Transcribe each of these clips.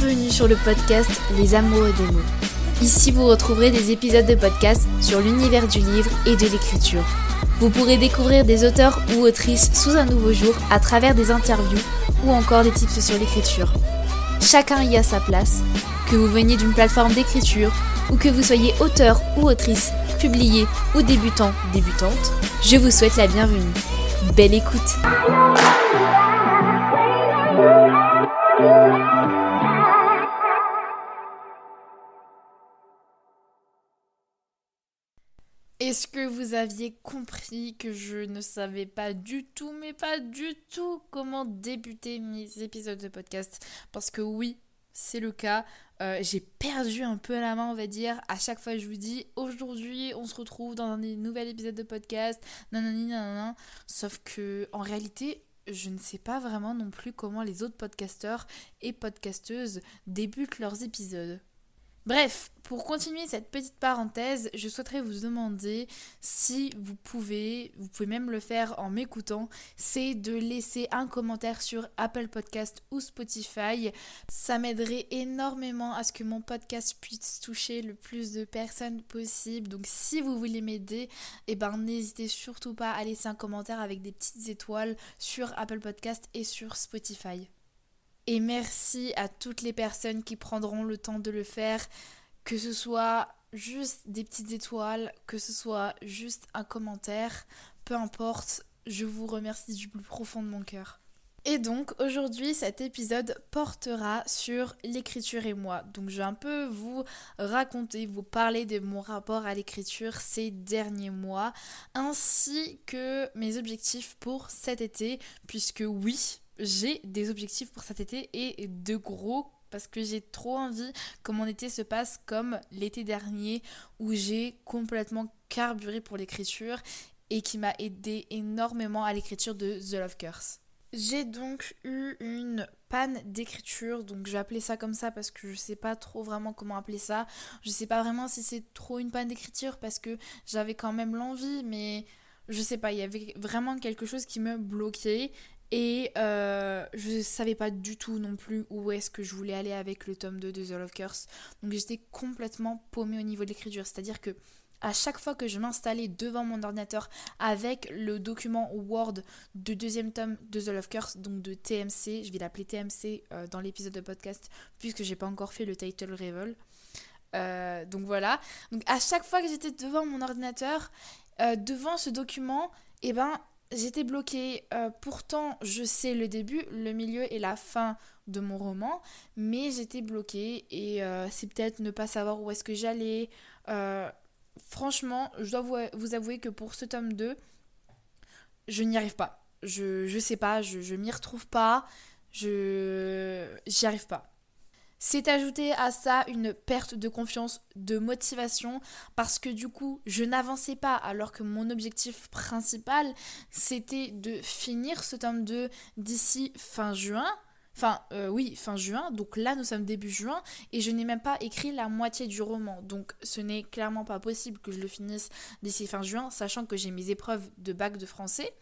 Bienvenue sur le podcast Les Amoureux des mots. Ici, vous retrouverez des épisodes de podcast sur l'univers du livre et de l'écriture. Vous pourrez découvrir des auteurs ou autrices sous un nouveau jour à travers des interviews ou encore des tips sur l'écriture. Chacun y a sa place. Que vous veniez d'une plateforme d'écriture ou que vous soyez auteur ou autrice, publié ou débutant, débutante, je vous souhaite la bienvenue. Belle écoute Est-ce que vous aviez compris que je ne savais pas du tout, mais pas du tout, comment débuter mes épisodes de podcast? Parce que oui, c'est le cas. Euh, j'ai perdu un peu la main, on va dire. À chaque fois, je vous dis aujourd'hui, on se retrouve dans un nouvel épisode de podcast. Nanani, nanana. Sauf que, en réalité, je ne sais pas vraiment non plus comment les autres podcasteurs et podcasteuses débutent leurs épisodes. Bref, pour continuer cette petite parenthèse, je souhaiterais vous demander si vous pouvez, vous pouvez même le faire en m'écoutant, c'est de laisser un commentaire sur Apple Podcast ou Spotify. Ça m'aiderait énormément à ce que mon podcast puisse toucher le plus de personnes possible. Donc si vous voulez m'aider, eh ben n'hésitez surtout pas à laisser un commentaire avec des petites étoiles sur Apple Podcast et sur Spotify. Et merci à toutes les personnes qui prendront le temps de le faire, que ce soit juste des petites étoiles, que ce soit juste un commentaire, peu importe, je vous remercie du plus profond de mon cœur. Et donc aujourd'hui cet épisode portera sur l'écriture et moi. Donc je vais un peu vous raconter, vous parler de mon rapport à l'écriture ces derniers mois, ainsi que mes objectifs pour cet été, puisque oui, j'ai des objectifs pour cet été et de gros parce que j'ai trop envie que mon été se passe comme l'été dernier où j'ai complètement carburé pour l'écriture et qui m'a aidé énormément à l'écriture de The Love Curse. J'ai donc eu une panne d'écriture, donc je vais appeler ça comme ça parce que je sais pas trop vraiment comment appeler ça. Je sais pas vraiment si c'est trop une panne d'écriture parce que j'avais quand même l'envie, mais je sais pas, il y avait vraiment quelque chose qui me bloquait et euh, je savais pas du tout non plus où est-ce que je voulais aller avec le tome 2 de The Love Curse. Donc j'étais complètement paumée au niveau de l'écriture. C'est-à-dire que à chaque fois que je m'installais devant mon ordinateur avec le document Word de deuxième tome de The Love Curse, donc de TMC, je vais l'appeler TMC euh, dans l'épisode de podcast puisque j'ai pas encore fait le title reveal. Euh, donc voilà. Donc à chaque fois que j'étais devant mon ordinateur, euh, devant ce document, et eh ben j'étais bloquée. Euh, pourtant, je sais le début, le milieu et la fin de mon roman, mais j'étais bloquée et euh, c'est peut-être ne pas savoir où est-ce que j'allais. Euh, franchement, je dois vous, avouer que pour ce tome 2, je n'y arrive pas. Je, je sais pas, je, je m'y retrouve pas, je j'y arrive pas. C'est ajouté à ça une perte de confiance, de motivation, parce que du coup, je n'avançais pas alors que mon objectif principal, c'était de finir ce tome 2 d'ici fin juin. Enfin, euh, oui, fin juin. Donc là, nous sommes début juin et je n'ai même pas écrit la moitié du roman. Donc ce n'est clairement pas possible que je le finisse d'ici fin juin, sachant que j'ai mes épreuves de bac de français.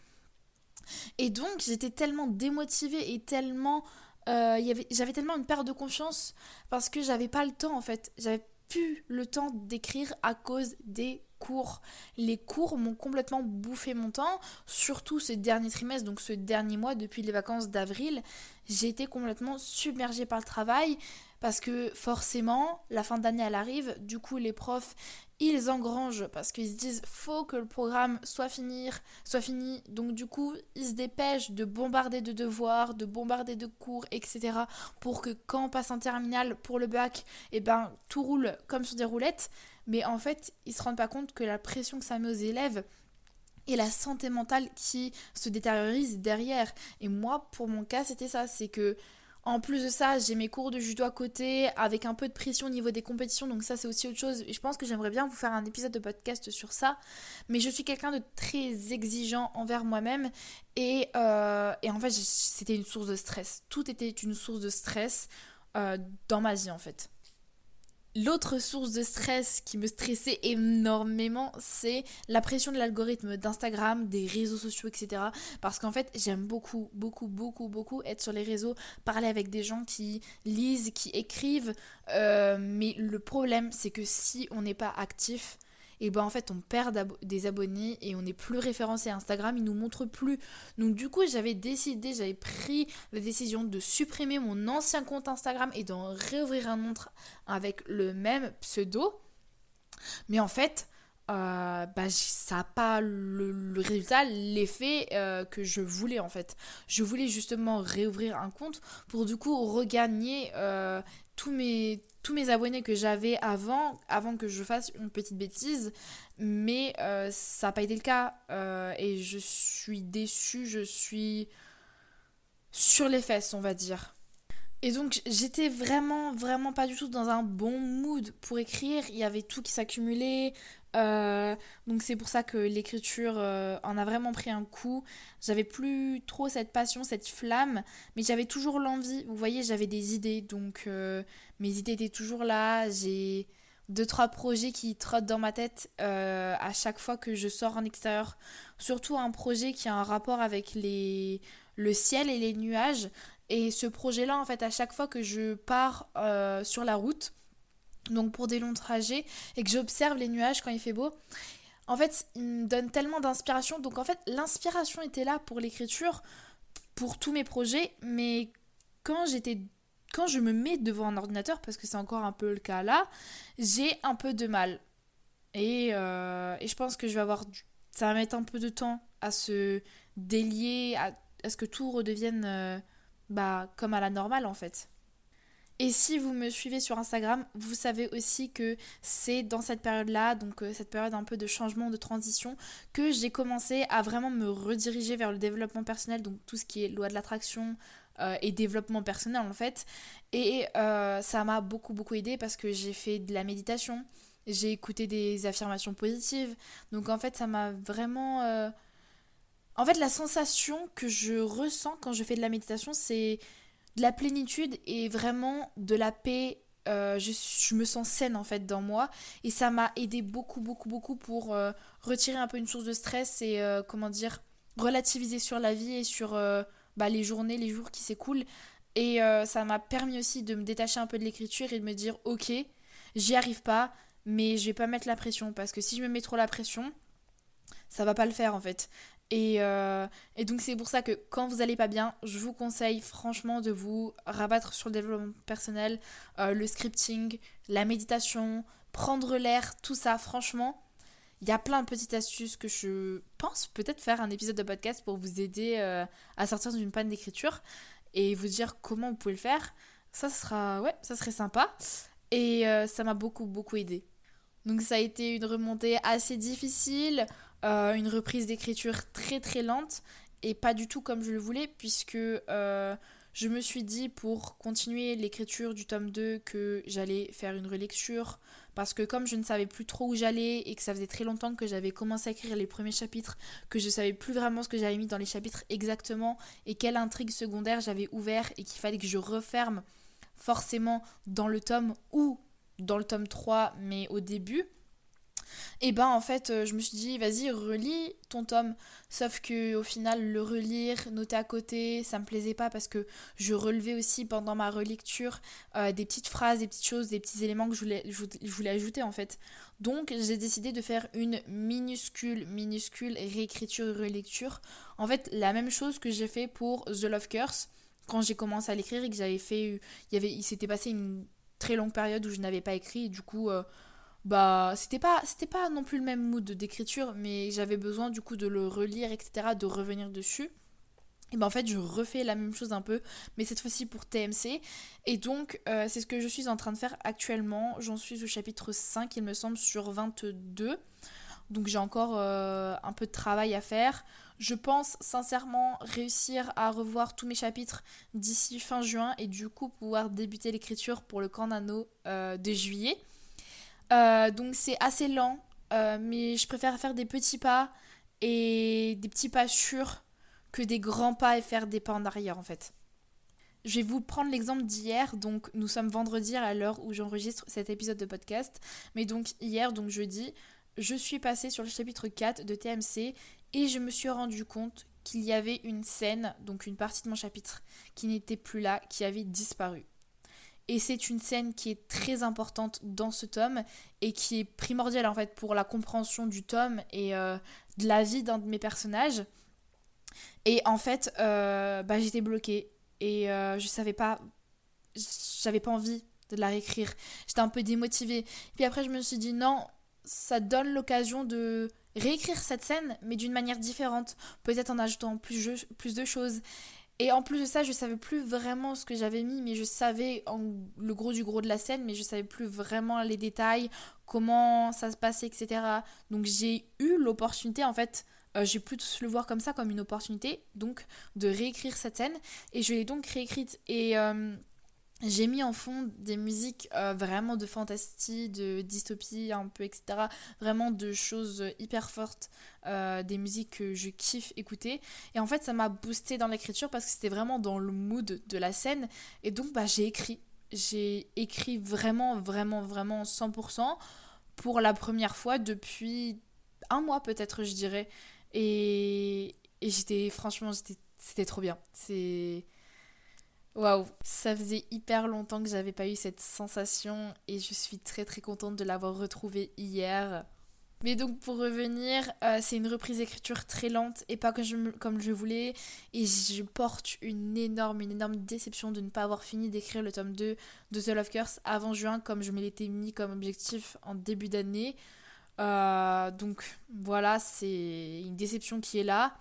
Et donc, j'étais tellement démotivée et tellement euh, j'avais tellement une perte de confiance parce que j'avais pas le temps en fait. J'avais plus le temps d'écrire à cause des cours. Les cours m'ont complètement bouffé mon temps, surtout ce dernier trimestre, donc ce dernier mois depuis les vacances d'avril. J'ai été complètement submergée par le travail parce que forcément, la fin d'année elle arrive, du coup les profs ils engrangent parce qu'ils se disent faut que le programme soit fini, soit fini. Donc du coup, ils se dépêchent de bombarder de devoirs, de bombarder de cours, etc. pour que quand on passe en terminale pour le bac, et eh ben tout roule comme sur des roulettes. Mais en fait, ils se rendent pas compte que la pression que ça met aux élèves et la santé mentale qui se détériorise derrière. Et moi, pour mon cas, c'était ça, c'est que en plus de ça, j'ai mes cours de judo à côté avec un peu de pression au niveau des compétitions, donc ça c'est aussi autre chose. Je pense que j'aimerais bien vous faire un épisode de podcast sur ça, mais je suis quelqu'un de très exigeant envers moi-même et, euh, en fait c'était une source de stress. Tout était une source de stress euh, dans ma vie en fait. L'autre source de stress qui me stressait énormément, c'est la pression de l'algorithme d'Instagram, des réseaux sociaux, etc. Parce qu'en fait, j'aime beaucoup, beaucoup, beaucoup, beaucoup être sur les réseaux, parler avec des gens qui lisent, qui écrivent. Euh, mais le problème, c'est que si on n'est pas actif, et ben en fait on perd des abonnés et on n'est plus référencé Instagram, il nous montre plus. Donc du coup j'avais décidé, j'avais pris la décision de supprimer mon ancien compte Instagram et d'en réouvrir un autre avec le même pseudo. Mais en fait, euh, bah, ça n'a pas le, résultat, l'effet euh, que je voulais en fait. Je voulais justement réouvrir un compte pour du coup regagner euh, tous mes abonnés que j'avais avant, avant que je fasse une petite bêtise, mais euh, ça n'a pas été le cas euh, et je suis déçue, je suis sur les fesses, on va dire. Et donc j'étais vraiment, vraiment pas du tout dans un bon mood pour écrire. Il y avait tout qui s'accumulait. Euh, donc c'est pour ça que l'écriture euh, en a vraiment pris un coup. J'avais plus trop cette passion, cette flamme, mais j'avais toujours l'envie. Vous voyez, j'avais des idées, donc euh, mes idées étaient toujours là. J'ai deux trois projets qui trottent dans ma tête à chaque fois que je sors en extérieur. Surtout un projet qui a un rapport avec les le ciel et les nuages. Et ce projet-là, en fait, à chaque fois que je pars euh, sur la route, donc pour des longs trajets, et que j'observe les nuages quand il fait beau, en fait, il me donne tellement d'inspiration. Donc en fait, l'inspiration était là pour l'écriture, pour tous mes projets, mais quand j'étais quand je me mets devant un ordinateur, parce que c'est encore un peu le cas là, j'ai un peu de mal. Et, euh, et, je pense que je vais avoir. Ça va mettre un peu de temps à se délier, à, ce que tout redevienne. Euh, bah, comme à la normale en fait. Et si vous me suivez sur Instagram, vous savez aussi que c'est dans cette période-là, donc euh, cette période un peu de changement, de transition, que j'ai commencé à vraiment me rediriger vers le développement personnel, donc tout ce qui est loi de l'attraction euh, et développement personnel en fait. Et euh, ça m'a beaucoup beaucoup aidé parce que j'ai fait de la méditation, j'ai écouté des affirmations positives, donc en fait ça m'a vraiment en fait, la sensation que je ressens quand je fais de la méditation, c'est de la plénitude et vraiment de la paix. Euh, je, me sens saine en fait dans moi et ça m'a aidé beaucoup beaucoup beaucoup pour euh, retirer un peu une source de stress et euh, comment dire relativiser sur la vie et sur bah, les journées, les jours qui s'écoulent et ça m'a permis aussi de me détacher un peu de l'écriture et de me dire ok j'y arrive pas mais je vais pas mettre la pression parce que si je me mets trop la pression ça va pas le faire en fait. Euh, et, donc c'est pour ça que quand vous allez pas bien, je vous conseille franchement de vous rabattre sur le développement personnel, euh, le scripting, la méditation, prendre l'air, tout ça, franchement. Il y a plein de petites astuces que je pense peut-être faire un épisode de podcast pour vous aider euh, à sortir d'une panne d'écriture et vous dire comment vous pouvez le faire. Ça sera ouais, ça serait sympa et ça m'a beaucoup beaucoup aidé. Donc ça a été une remontée assez difficile. Euh, une reprise d'écriture très très lente et pas du tout comme je le voulais puisque euh, je me suis dit pour continuer l'écriture du tome 2 que j'allais faire une relecture. Parce que comme je ne savais plus trop où j'allais et que ça faisait très longtemps que j'avais commencé à écrire les premiers chapitres, que je savais plus vraiment ce que j'avais mis dans les chapitres exactement et quelle intrigue secondaire j'avais ouvert et qu'il fallait que je referme forcément dans le tome ou dans le tome 3 mais au début et ben en fait euh, je me suis dit vas-y relis ton tome. Sauf que au final le relire noter à côté ça me plaisait pas parce que je relevais aussi pendant ma relecture euh, des petites phrases des petites choses des petits éléments que je voulais, ajouter en fait. Donc j'ai décidé de faire une minuscule minuscule réécriture relecture. En fait la même chose que j'ai fait pour The Love Curse. Quand j'ai commencé à l'écrire et que j'avais fait il y avait il s'était passé une très longue période où je n'avais pas écrit. Et du coup euh, bah c'était pas c'était pas non plus le même mood d'écriture mais j'avais besoin du coup de le relire etc de revenir dessus. Et ben en fait je refais la même chose un peu mais cette fois-ci pour TMC et donc euh, c'est ce que je suis en train de faire actuellement. J'en suis au chapitre 5 il me semble sur 22 donc j'ai encore euh, un peu de travail à faire. Je pense sincèrement réussir à revoir tous mes chapitres d'ici fin juin et du coup pouvoir débuter l'écriture pour le camp nano euh, de juillet euh, donc c'est assez lent, euh, mais je préfère faire des petits pas et des petits pas sûrs que des grands pas et faire des pas en arrière en fait. je vais vous prendre l'exemple d'hier. Donc, nous sommes vendredi à l'heure où j'enregistre cet épisode de podcast. Mais donc, hier, donc jeudi, je suis passée sur le chapitre 4 de TMC et je me suis rendu compte qu'il y avait une scène, donc une partie de mon chapitre, qui n'était plus là, qui avait disparu. Et c'est une scène qui est très importante dans ce tome et qui est primordiale en fait pour la compréhension du tome et euh, de la vie d'un de mes personnages. Et en fait, euh, bah, j'étais bloquée et euh, je savais pas, j'avais pas envie de la réécrire. J'étais un peu démotivée. Puis après, je me suis dit non, ça donne l'occasion de réécrire cette scène, mais d'une manière différente, peut-être en ajoutant plus, plus de choses. Et en plus de ça, je savais plus vraiment ce que j'avais mis, mais je savais le gros du gros de la scène, mais je savais plus vraiment les détails, comment ça se passait, etc. Donc j'ai eu l'opportunité, en fait, euh, j'ai pu le voir comme ça, comme une opportunité, donc de réécrire cette scène. Et je l'ai donc réécrite. Et euh, j'ai mis en fond des musiques euh, vraiment de fantasy, de dystopie un peu, etc. Vraiment de choses hyper fortes, euh, des musiques que je kiffe écouter. Et en fait, ça m'a boosté dans l'écriture parce que c'était vraiment dans le mood de la scène. Et donc, bah, j'ai écrit. J'ai écrit vraiment, vraiment, vraiment 100% pour la première fois depuis un mois peut-être, je dirais. Et, et j'étais, franchement, c'était trop bien. C'est Waouh, ça faisait hyper longtemps que j'avais pas eu cette sensation et je suis très très contente de l'avoir retrouvée hier. Mais donc pour revenir, euh, c'est une reprise d'écriture très lente et pas comme je, voulais. Et je porte une énorme, une énorme déception de ne pas avoir fini d'écrire le tome 2 de The Love Curse avant juin comme je me l'étais mis comme objectif en début d'année. Euh, donc voilà, c'est une déception qui est là.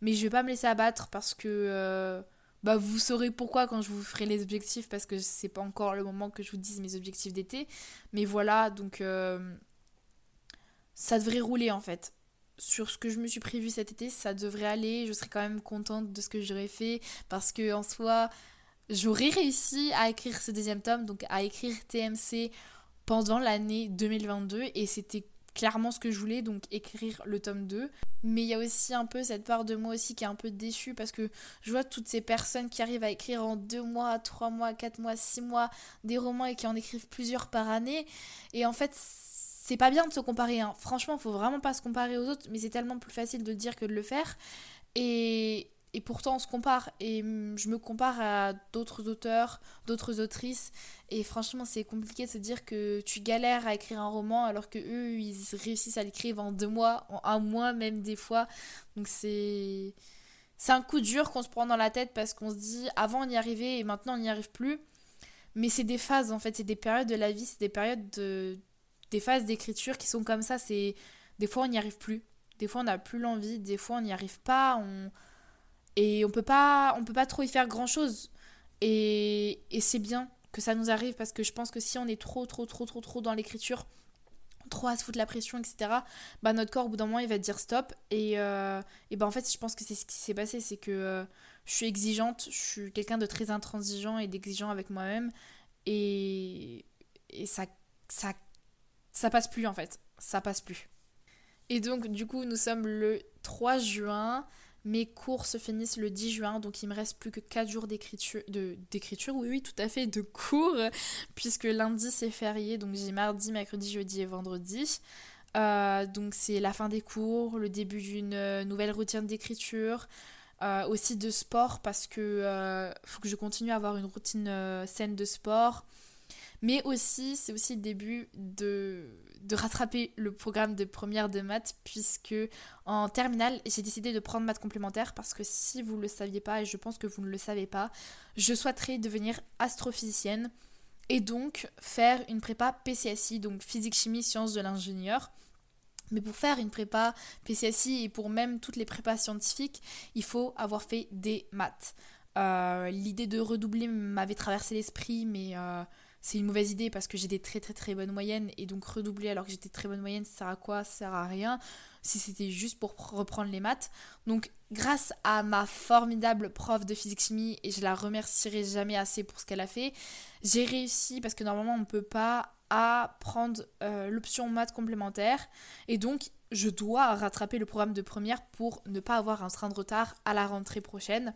Mais je vais pas me laisser abattre parce que... Euh, bah vous saurez pourquoi quand je vous ferai les objectifs parce que c'est pas encore le moment que je vous dise mes objectifs d'été. Mais voilà donc euh, ça devrait rouler en fait. Sur ce que je me suis prévu cet été ça devrait aller. Je serai quand même contente de ce que j'aurais fait parce que en soi j'aurais réussi à écrire ce deuxième tome donc à écrire TMC pendant l'année 2022 et c'était clairement ce que je voulais, donc écrire le tome 2. Mais il y a aussi un peu cette part de moi aussi qui est un peu déçue parce que je vois toutes ces personnes qui arrivent à écrire en 2 mois, 3 mois, 4 mois, 6 mois des romans et qui en écrivent plusieurs par année. Et en fait, c'est pas bien de se comparer. Hein. Franchement, faut vraiment pas se comparer aux autres, mais c'est tellement plus facile de le dire que de le faire. Et, et pourtant on se compare. Et mm, je me compare à d'autres auteurs, d'autres autrices. Et franchement c'est compliqué de se dire que tu galères à écrire un roman alors que eux ils réussissent à l'écrire en deux mois, en un mois même des fois. Donc c'est c'est un coup dur qu'on se prend dans la tête parce qu'on se dit avant on y arrivait et maintenant on n'y arrive plus. Mais c'est des phases en fait, c'est des périodes de la vie, c'est des périodes de des phases d'écriture qui sont comme ça, c'est des fois on n'y arrive plus. Des fois on n'a plus l'envie, des fois on n'y arrive pas, on et on peut pas, on peut pas trop y faire grand chose. Et, et c'est bien que ça nous arrive parce que je pense que si on est trop, trop, trop, trop, trop dans l'écriture, trop à se foutre la pression, etc., bah notre corps au bout d'un moment il va dire stop. Et, euh, et bah en fait, je pense que c'est ce qui s'est passé, c'est que euh, je suis exigeante, je suis quelqu'un de très intransigeant et d'exigeant avec moi-même. Et, et ça, ça, ça passe plus en fait, ça passe plus. Et donc, du coup, nous sommes le 3 juin. Mes cours se finissent le 10 juin, donc il me reste plus que 4 jours d'écriture, oui, oui, tout à fait, de cours, puisque lundi c'est férié, donc j'ai mardi, mercredi, jeudi et vendredi. Euh, donc c'est la fin des cours, le début d'une euh, nouvelle routine d'écriture, euh, aussi de sport, parce que faut que je continue à avoir une routine saine de sport. Mais aussi, c'est aussi le début de, de rattraper le programme de première de maths, puisque en terminale, j'ai décidé de prendre maths complémentaires, parce que si vous ne le saviez pas, et je pense que vous ne le savez pas, je souhaiterais devenir astrophysicienne, et donc faire une prépa PCSI, donc physique, chimie, sciences de l'ingénieur. Mais pour faire une prépa PCSI et pour même toutes les prépas scientifiques, il faut avoir fait des maths. Euh, l'idée de redoubler m'avait traversé l'esprit, mais euh, c'est une mauvaise idée parce que j'ai des très très très bonnes moyennes et donc redoubler alors que j'étais très bonne moyenne, ça sert à quoi? Ça sert à rien si c'était juste pour reprendre les maths. Donc grâce à ma formidable prof de physique-chimie et je la remercierai jamais assez pour ce qu'elle a fait, j'ai réussi parce que normalement on ne peut pas apprendre euh, l'option maths complémentaire et donc je dois rattraper le programme de première pour ne pas avoir un train de retard à la rentrée prochaine.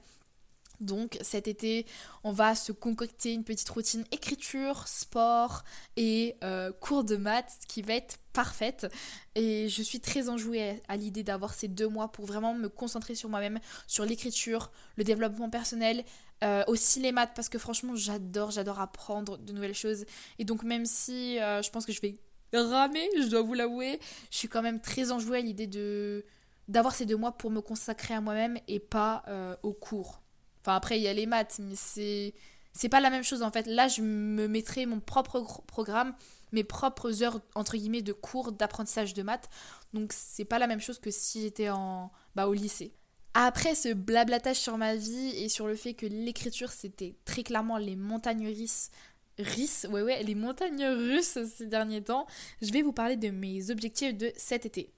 Donc cet été, on va se concocter une petite routine écriture, sport et euh, cours de maths qui va être parfaite. Et je suis très enjouée à, l'idée d'avoir ces deux mois pour vraiment me concentrer sur moi-même, sur l'écriture, le développement personnel, euh, aussi les maths parce que franchement j'adore, j'adore apprendre de nouvelles choses. Et donc même si euh, je pense que je vais ramer, je dois vous l'avouer, je suis quand même très enjouée à l'idée de d'avoir ces deux mois pour me consacrer à moi-même et pas au cours. Enfin, après, il y a les maths, mais c'est. C'est pas la même chose en fait. Là, je me mettrai mon propre programme, mes propres heures entre guillemets de cours d'apprentissage de maths. Donc c'est pas la même chose que si j'étais en bah, au lycée. Après ce blablatage sur ma vie et sur le fait que l'écriture c'était très clairement les montagnes russes, ouais ouais, les montagnes russes ces derniers temps, je vais vous parler de mes objectifs de cet été.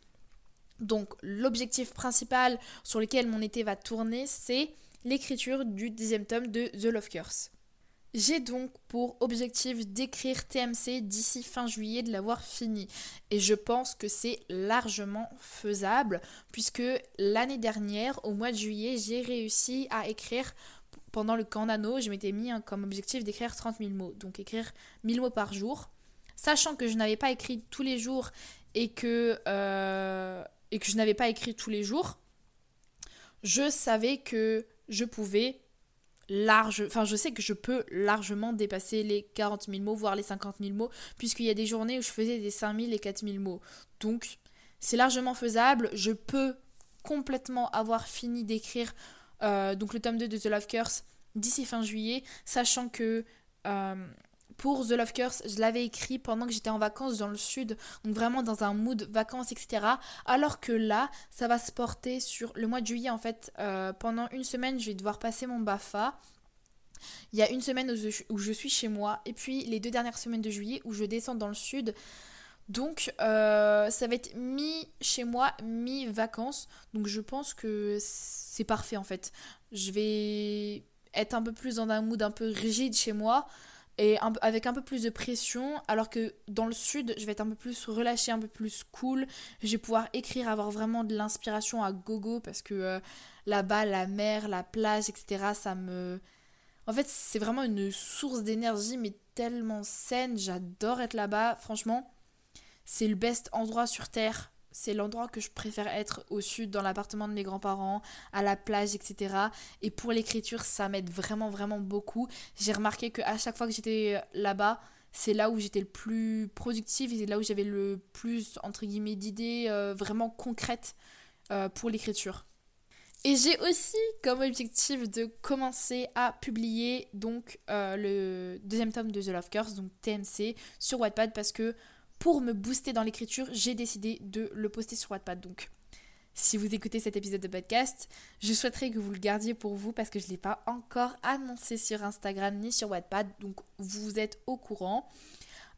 Donc l'objectif principal sur lequel mon été va tourner, c'est l'écriture du dixième tome de The Love Curse. J'ai donc pour objectif d'écrire TMC d'ici fin juillet, de l'avoir fini. Et je pense que c'est largement faisable, puisque l'année dernière, au mois de juillet, j'ai réussi à écrire pendant le camp nano, je m'étais mis comme objectif d'écrire 30 000 mots, donc écrire 1000 mots par jour. Sachant que je n'avais pas écrit tous les jours et que, euh, et que je n'avais pas écrit tous les jours, je savais que je pouvais large, enfin je sais que je peux largement dépasser les 40 000 mots, voire les 50 000 mots, puisqu'il y a des journées où je faisais des 5 000 et 4 000 mots. Donc c'est largement faisable, je peux complètement avoir fini d'écrire euh, donc le tome 2 de The Love Curse d'ici fin juillet, sachant que euh, pour The Love Curse, je l'avais écrit pendant que j'étais en vacances dans le sud, donc vraiment dans un mood vacances, etc. Alors que là, ça va se porter sur le mois de juillet en fait. Euh, pendant une semaine, je vais devoir passer mon BAFA. Il y a une semaine où je, suis chez moi, et puis les deux dernières semaines de juillet où je descends dans le sud. Donc euh, ça va être mi chez moi, mi vacances. Donc je pense que c'est parfait en fait. Je vais être un peu plus dans un mood un peu rigide chez moi et avec un peu plus de pression, alors que dans le sud, je vais être un peu plus relâchée, un peu plus cool. Je vais pouvoir écrire, avoir vraiment de l'inspiration à gogo parce que euh, là-bas, la mer, la plage, etc., ça me. En fait, c'est vraiment une source d'énergie, mais tellement saine. J'adore être là-bas. Franchement, c'est le best endroit sur Terre c'est l'endroit que je préfère être au sud, dans l'appartement de mes grands-parents, à la plage, etc. Et pour l'écriture, ça m'aide vraiment, vraiment beaucoup. J'ai remarqué qu'à chaque fois que j'étais là-bas, c'est là où j'étais le plus productive et c'est là où j'avais le plus, entre guillemets, d'idées euh, vraiment concrètes euh, pour l'écriture. Et j'ai aussi comme objectif de commencer à publier donc euh, le deuxième tome de The Love Curse, donc TMC, sur Wattpad parce que pour me booster dans l'écriture, j'ai décidé de le poster sur Wattpad. Donc, si vous écoutez cet épisode de podcast, je souhaiterais que vous le gardiez pour vous parce que je ne l'ai pas encore annoncé sur Instagram ni sur Wattpad. Donc, vous êtes au courant.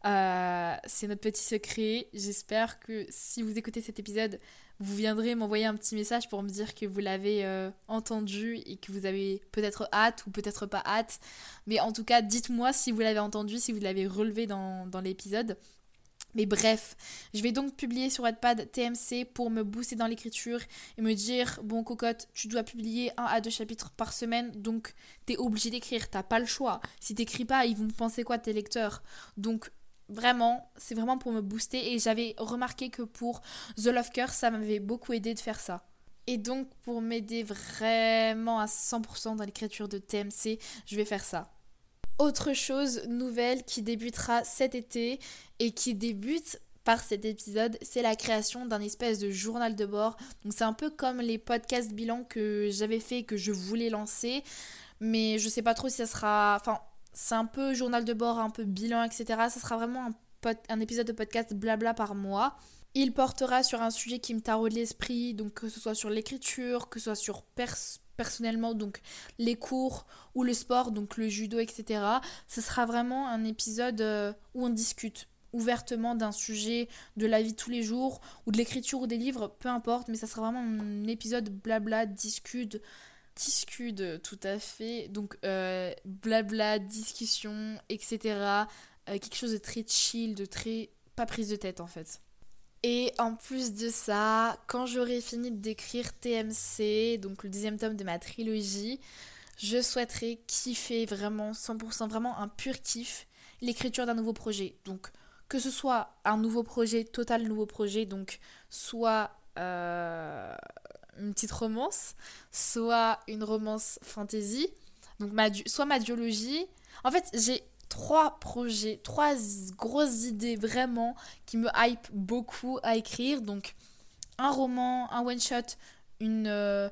Euh, c'est notre petit secret. J'espère que si vous écoutez cet épisode, vous viendrez m'envoyer un petit message pour me dire que vous l'avez euh, entendu et que vous avez peut-être hâte ou peut-être pas hâte. Mais en tout cas, dites-moi si vous l'avez entendu, si vous l'avez relevé dans, dans l'épisode. Mais bref, je vais donc publier sur Wattpad TMC pour me booster dans l'écriture et me dire bon cocotte, tu dois publier un à deux chapitres par semaine, donc t'es obligé d'écrire, t'as pas le choix. Si t'écris pas, ils vont penser quoi tes lecteurs? Donc vraiment, c'est vraiment pour me booster et j'avais remarqué que pour The Love Curse, ça m'avait beaucoup aidé de faire ça. Et donc pour m'aider vraiment à 100% dans l'écriture de TMC, je vais faire ça. Autre chose nouvelle qui débutera cet été et qui débute par cet épisode, c'est la création d'un espèce de journal de bord. Donc c'est un peu comme les podcasts bilan que j'avais fait que je voulais lancer, mais je sais pas trop si ça sera enfin c'est un peu journal de bord, un peu bilan, etc. Ça sera vraiment un, un épisode de podcast blabla par mois. Il portera sur un sujet qui me taraude l'esprit, donc que ce soit sur l'écriture, que ce soit sur pers personnellement, donc les cours ou le sport, donc le judo, etc. Ce sera vraiment un épisode euh, où on discute ouvertement d'un sujet de la vie de tous les jours ou de l'écriture ou des livres, peu importe, mais ça sera vraiment un épisode blabla, discute, discute, tout à fait. Donc euh, blabla, discussion, etc. Euh, quelque chose de très chill, de très pas prise de tête en fait. Et en plus de ça, quand j'aurai fini d'écrire TMC, donc le deuxième tome de ma trilogie, je souhaiterais kiffer vraiment 100%, vraiment un pur kiff, l'écriture d'un nouveau projet. Donc que ce soit un nouveau projet, total nouveau projet, donc soit euh, une petite romance, soit une romance fantasy, donc soit ma duologie. En fait, j'ai trois projets, trois grosses idées vraiment qui me hype beaucoup à écrire. Donc un roman, un one shot, une, euh,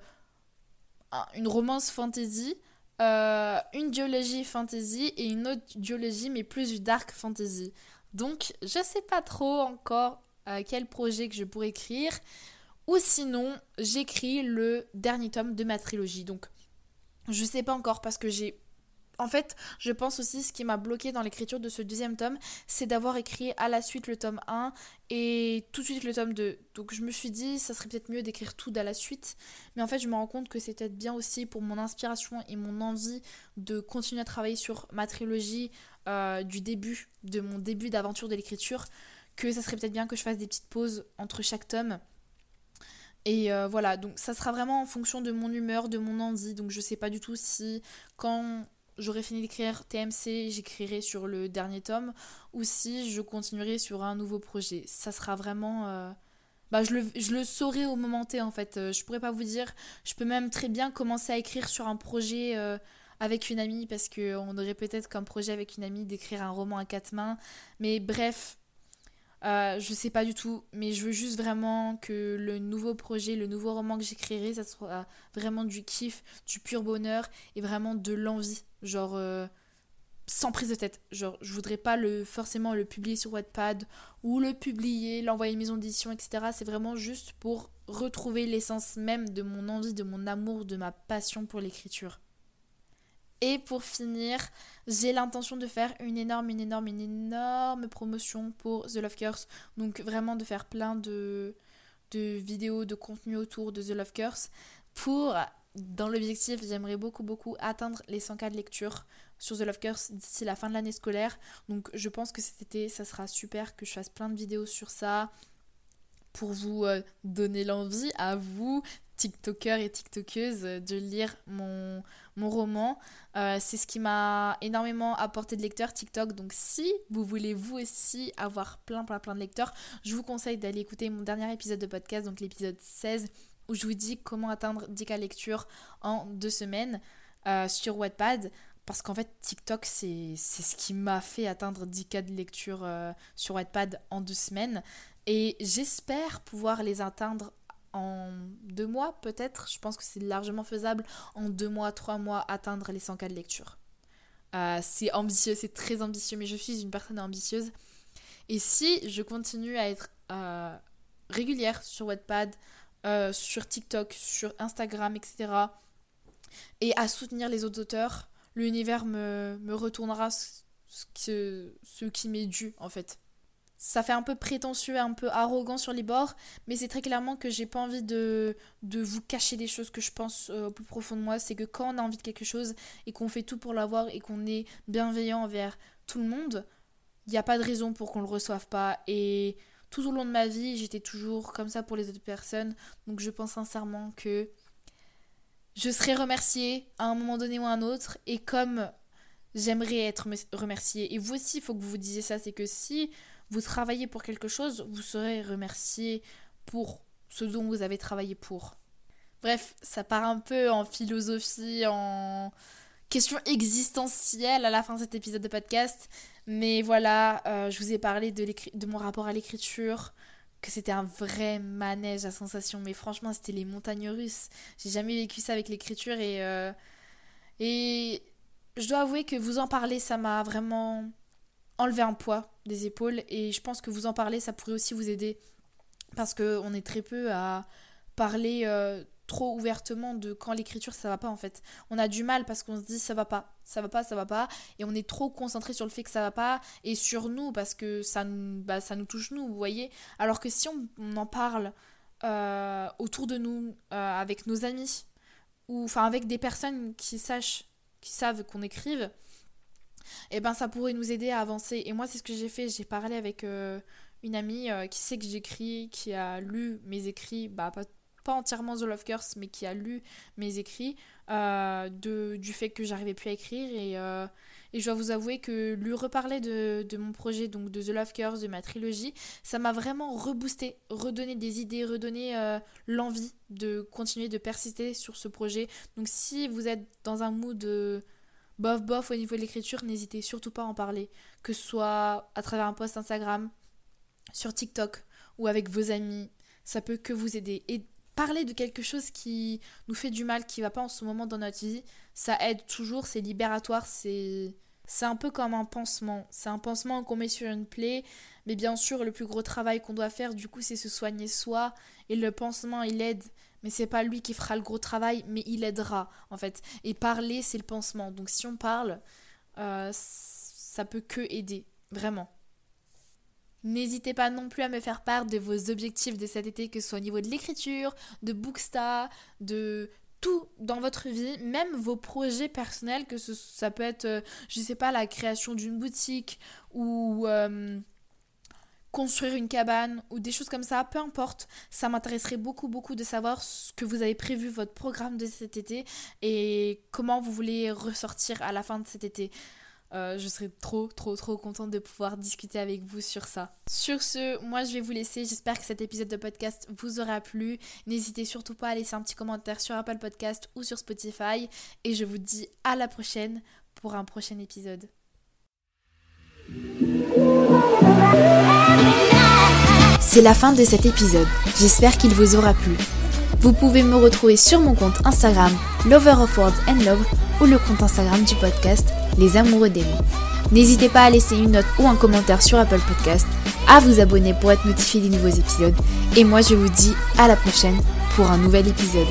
une romance fantasy, euh, une duologie fantasy et une autre duologie mais plus du dark fantasy. Donc je sais pas trop encore euh, quel projet que je pourrais écrire. Ou sinon, j'écris le dernier tome de ma trilogie. Donc je sais pas encore parce que j'ai en fait, je pense aussi ce qui m'a bloqué dans l'écriture de ce deuxième tome, c'est d'avoir écrit à la suite le tome 1 et tout de suite le tome 2. Donc je me suis dit, ça serait peut-être mieux d'écrire tout à la suite. Mais en fait, je me rends compte que c'est peut-être bien aussi pour mon inspiration et mon envie de continuer à travailler sur ma trilogie euh, du début, de mon début d'aventure de l'écriture, que ça serait peut-être bien que je fasse des petites pauses entre chaque tome. Et euh, voilà, donc ça sera vraiment en fonction de mon humeur, de mon envie. Donc je sais pas du tout si quand j'aurai fini d'écrire TMC, j'écrirai sur le dernier tome, ou si je continuerai sur un nouveau projet. Ça sera vraiment... Euh, bah, je, le, saurai au moment T en fait. Euh, je pourrais pas vous dire. Je peux même très bien commencer à écrire sur un projet euh, avec une amie, parce qu'on aurait peut-être comme projet avec une amie d'écrire un roman à quatre mains. Mais bref, euh, je sais pas du tout, mais je veux juste vraiment que le nouveau projet, le nouveau roman que j'écrirai, ça soit vraiment du kiff, du pur bonheur et vraiment de l'envie. Genre, euh, sans prise de tête. Genre, je voudrais pas le, forcément le publier sur Wattpad ou le publier, l'envoyer une maison d'édition, etc. C'est vraiment juste pour retrouver l'essence même de mon envie, de mon amour, de ma passion pour l'écriture. Et pour finir, j'ai l'intention de faire une énorme, une énorme, une énorme promotion pour The Love Curse. Donc vraiment de faire plein de, de vidéos, de contenu autour de The Love Curse. Pour, dans l'objectif, j'aimerais beaucoup, beaucoup atteindre les 100 cas de lecture sur The Love Curse d'ici la fin de l'année scolaire. Donc je pense que cet été, ça sera super que je fasse plein de vidéos sur ça pour vous euh, donner l'envie à vous, TikTokers et TikTokeuses, de lire mon, mon roman. Euh, c'est ce qui m'a énormément apporté de lecteurs TikTok. Donc si vous voulez vous aussi avoir plein plein plein de lecteurs, je vous conseille d'aller écouter mon dernier épisode de podcast, donc l'épisode 16, où je vous dis comment atteindre 10K lecture en deux semaines euh, sur Wattpad. Parce qu'en fait, TikTok, c'est ce qui m'a fait atteindre 10K de lecture euh, sur Wattpad en deux semaines. Et j'espère pouvoir les atteindre en deux mois peut-être. Je pense que c'est largement faisable en deux mois, trois mois atteindre les 100 cas de lecture. Euh, c'est ambitieux, c'est très ambitieux, mais je suis une personne ambitieuse. Et si je continue à être euh, régulière sur Wattpad, euh, sur TikTok, sur Instagram, etc., et à soutenir les autres auteurs, l'univers me, me retournera ce, ce qui m'est dû en fait ça fait un peu prétentieux, un peu arrogant sur les bords, mais c'est très clairement que j'ai pas envie de, de vous cacher des choses que je pense euh, au plus profond de moi. C'est que quand on a envie de quelque chose et qu'on fait tout pour l'avoir et qu'on est bienveillant envers tout le monde, il n'y a pas de raison pour qu'on le reçoive pas. Et tout au long de ma vie, j'étais toujours comme ça pour les autres personnes. Donc je pense sincèrement que je serai remerciée à un moment donné ou à un autre. Et comme j'aimerais être remerciée, et vous aussi, il faut que vous vous disiez ça, c'est que si vous travaillez pour quelque chose, vous serez remercié pour ce dont vous avez travaillé pour. Bref, ça part un peu en philosophie, en question existentielle à la fin de cet épisode de podcast. Mais voilà, euh, je vous ai parlé de, mon rapport à l'écriture, que c'était un vrai manège à sensation. Mais franchement, c'était les montagnes russes. J'ai jamais vécu ça avec l'écriture et, euh, et je dois avouer que vous en parler, ça m'a vraiment enlever un poids des épaules et je pense que vous en parler ça pourrait aussi vous aider parce qu'on est très peu à parler euh, trop ouvertement de quand l'écriture ça va pas en fait. On a du mal parce qu'on se dit ça va pas, ça va pas, ça va pas et on est trop concentré sur le fait que ça va pas et sur nous parce que ça, bah, ça nous touche nous, vous voyez. Alors que si on, en parle euh, autour de nous, euh, avec nos amis ou enfin avec des personnes qui sachent, qui savent qu'on écrive, eh ben ça pourrait nous aider à avancer. Et moi, c'est ce que j'ai fait. J'ai parlé avec euh, une amie euh, qui sait que j'écris, qui a lu mes écrits, bah pas, pas entièrement The Love Curse, mais qui a lu mes écrits. euh, de, du fait que j'arrivais plus à écrire et, et, je dois vous avouer que lui reparler de, de, mon projet, donc de The Love Curse, de ma trilogie, ça m'a vraiment reboosté, redonné des idées, redonné l'envie de continuer de persister sur ce projet. Donc si vous êtes dans un mood bof bof au niveau de l'écriture, n'hésitez surtout pas à en parler, que ce soit à travers un post Instagram, sur TikTok ou avec vos amis, ça peut que vous aider. Et parler de quelque chose qui nous fait du mal, qui va pas en ce moment dans notre vie, ça aide toujours, c'est libératoire, c'est c'est un peu comme un pansement. C'est un pansement qu'on met sur une plaie, mais bien sûr, le plus gros travail qu'on doit faire, du coup, c'est se soigner soi. Et le pansement, il aide, mais c'est pas lui qui fera le gros travail, mais il aidera, en fait. Et parler, c'est le pansement. Donc si on parle, euh, ça peut que aider, vraiment. N'hésitez pas non plus à me faire part de vos objectifs de cet été, que ce soit au niveau de l'écriture, de Booksta, de tout dans votre vie, même vos projets personnels, que ça peut être, euh, je sais pas, la création d'une boutique ou euh, construire une cabane ou des choses comme ça, peu importe. Ça m'intéresserait beaucoup, beaucoup de savoir ce que vous avez prévu, votre programme de cet été et comment vous voulez ressortir à la fin de cet été. Euh, je serais trop, trop, trop contente de pouvoir discuter avec vous sur ça. Sur ce, moi je vais vous laisser. J'espère que cet épisode de podcast vous aura plu. N'hésitez surtout pas à laisser un petit commentaire sur Apple Podcast ou sur Spotify. Et je vous dis à la prochaine pour un prochain épisode. C'est la fin de cet épisode. J'espère qu'il vous aura plu. Vous pouvez me retrouver sur mon compte Instagram Lover of Words and Love ou le compte Instagram du podcast Les Amoureux des mots. N'hésitez pas à laisser une note ou un commentaire sur Apple Podcast, à vous abonner pour être notifié des nouveaux épisodes. Et moi je vous dis à la prochaine pour un nouvel épisode.